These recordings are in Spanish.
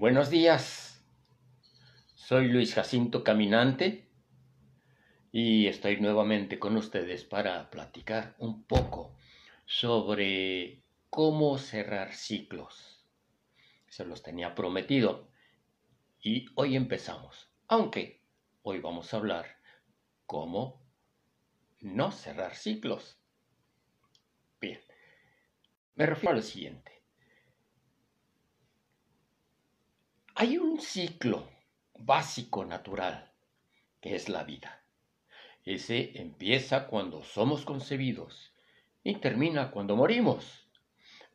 Buenos días, soy Luis Jacinto Caminante y estoy nuevamente con ustedes para platicar un poco sobre cómo cerrar ciclos. Se los tenía prometido y hoy empezamos, aunque hoy vamos a hablar cómo no cerrar ciclos. Bien, me refiero a lo siguiente. Hay un ciclo básico natural que es la vida. Ese empieza cuando somos concebidos y termina cuando morimos.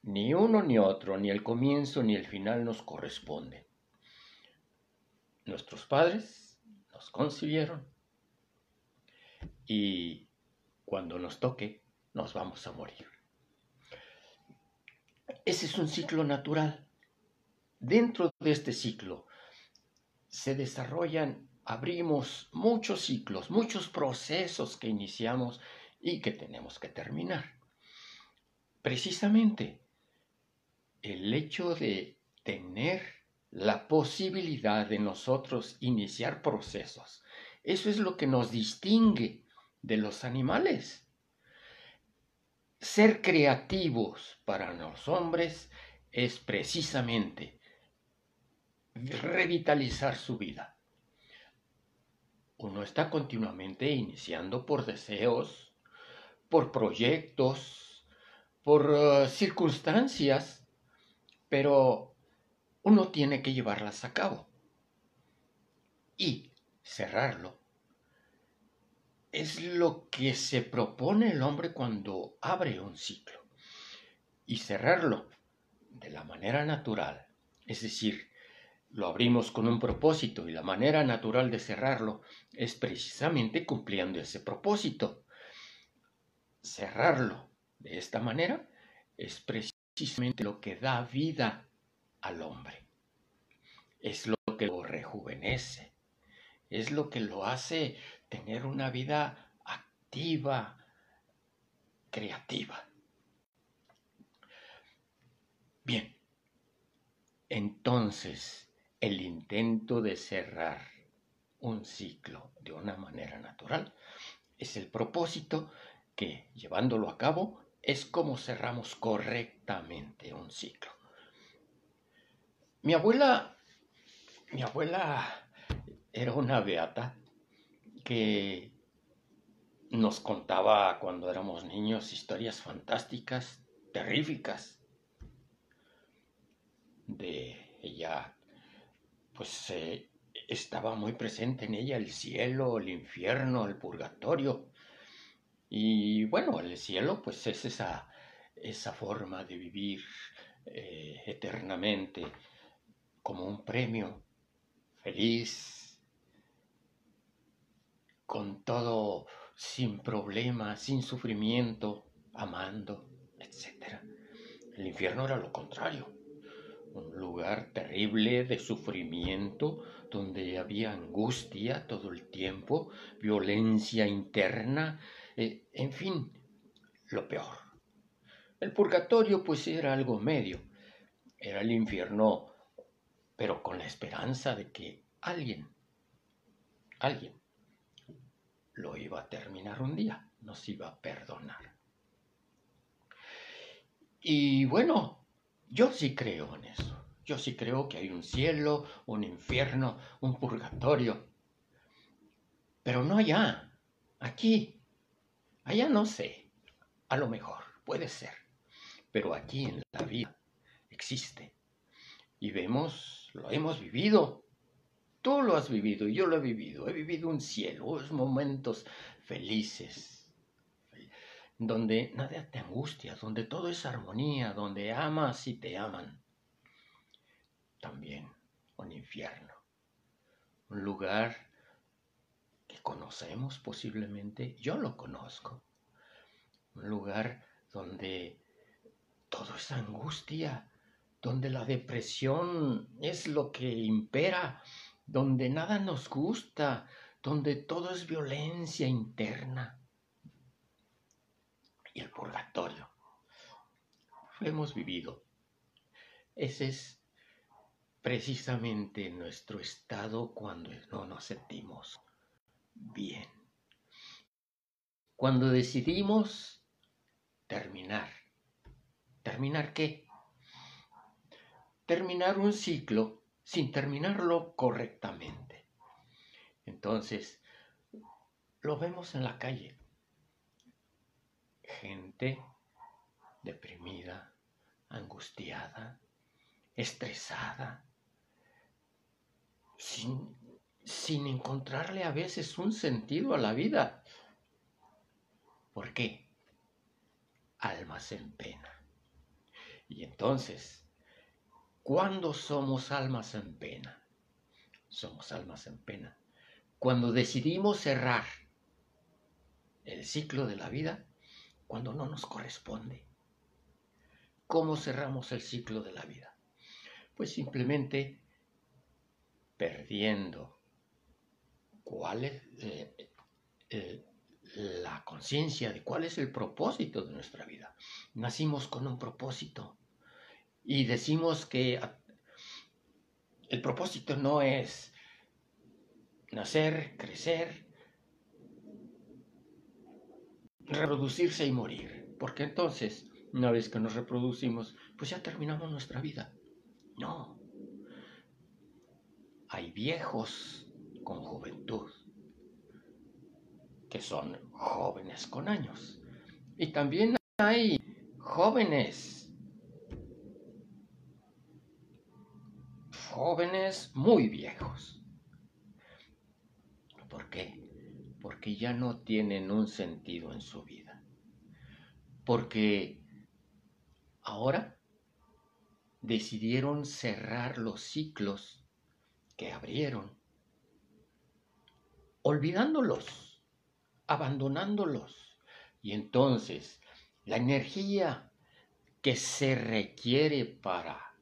Ni uno ni otro, ni el comienzo ni el final nos corresponde. Nuestros padres nos concibieron y cuando nos toque nos vamos a morir. Ese es un ciclo natural. Dentro de este ciclo se desarrollan, abrimos muchos ciclos, muchos procesos que iniciamos y que tenemos que terminar. Precisamente el hecho de tener la posibilidad de nosotros iniciar procesos, eso es lo que nos distingue de los animales. Ser creativos para los hombres es precisamente revitalizar su vida. Uno está continuamente iniciando por deseos, por proyectos, por uh, circunstancias, pero uno tiene que llevarlas a cabo. Y cerrarlo es lo que se propone el hombre cuando abre un ciclo. Y cerrarlo de la manera natural, es decir, lo abrimos con un propósito y la manera natural de cerrarlo es precisamente cumpliendo ese propósito. Cerrarlo de esta manera es precisamente lo que da vida al hombre. Es lo que lo rejuvenece. Es lo que lo hace tener una vida activa, creativa. Bien, entonces, el intento de cerrar un ciclo de una manera natural. Es el propósito que, llevándolo a cabo, es como cerramos correctamente un ciclo. Mi abuela, mi abuela era una beata que nos contaba cuando éramos niños historias fantásticas, terríficas, de ella pues eh, estaba muy presente en ella el cielo, el infierno, el purgatorio. Y bueno, el cielo pues es esa, esa forma de vivir eh, eternamente como un premio feliz, con todo sin problemas, sin sufrimiento, amando, etc. El infierno era lo contrario un lugar terrible de sufrimiento, donde había angustia todo el tiempo, violencia interna, eh, en fin, lo peor. El purgatorio pues era algo medio, era el infierno, pero con la esperanza de que alguien, alguien, lo iba a terminar un día, nos iba a perdonar. Y bueno, yo sí creo en eso. Yo sí creo que hay un cielo, un infierno, un purgatorio. Pero no allá, aquí. Allá no sé. A lo mejor, puede ser. Pero aquí en la vida existe. Y vemos, lo hemos vivido. Tú lo has vivido, yo lo he vivido. He vivido un cielo, unos momentos felices, donde nada te angustia, donde todo es armonía, donde amas y te aman. También un infierno, un lugar que conocemos posiblemente, yo lo conozco, un lugar donde todo es angustia, donde la depresión es lo que impera, donde nada nos gusta, donde todo es violencia interna y el purgatorio. Lo hemos vivido. Ese es precisamente nuestro estado cuando no nos sentimos bien. Cuando decidimos terminar. ¿Terminar qué? Terminar un ciclo sin terminarlo correctamente. Entonces, lo vemos en la calle. Gente deprimida, angustiada, estresada, sin, sin encontrarle a veces un sentido a la vida. ¿Por qué? Almas en pena. Y entonces, ¿cuándo somos almas en pena? Somos almas en pena. Cuando decidimos cerrar el ciclo de la vida, cuando no nos corresponde. ¿Cómo cerramos el ciclo de la vida? Pues simplemente perdiendo cuál es eh, eh, la conciencia de cuál es el propósito de nuestra vida. Nacimos con un propósito y decimos que el propósito no es nacer, crecer, reproducirse y morir, porque entonces, una vez que nos reproducimos, pues ya terminamos nuestra vida. No. Hay viejos con juventud, que son jóvenes con años. Y también hay jóvenes, jóvenes muy viejos. ¿Por qué? Porque ya no tienen un sentido en su vida. Porque ahora decidieron cerrar los ciclos que abrieron olvidándolos, abandonándolos. Y entonces la energía que se requiere para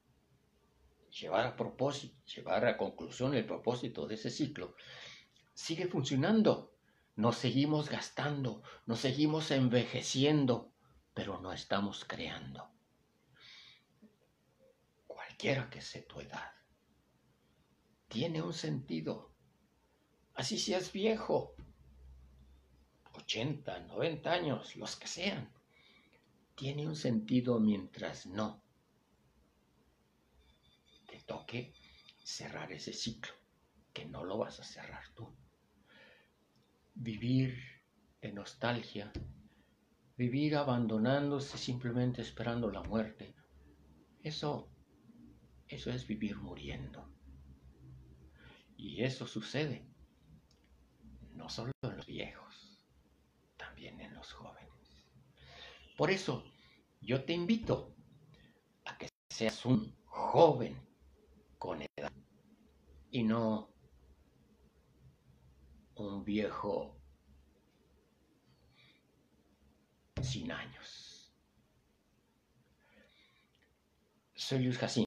llevar a propósito, llevar a conclusión el propósito de ese ciclo, sigue funcionando. Nos seguimos gastando, nos seguimos envejeciendo, pero no estamos creando. Cualquiera que sea tu edad, tiene un sentido así seas viejo, 80, 90 años, los que sean, tiene un sentido mientras no te toque cerrar ese ciclo, que no lo vas a cerrar tú. Vivir de nostalgia, vivir abandonándose simplemente esperando la muerte, eso, eso es vivir muriendo. Y eso sucede no solo en los viejos, también en los jóvenes. Por eso yo te invito a que seas un joven con edad y no un viejo sin años. Soy Luis Jacinto.